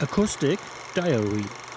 Acoustic Diary.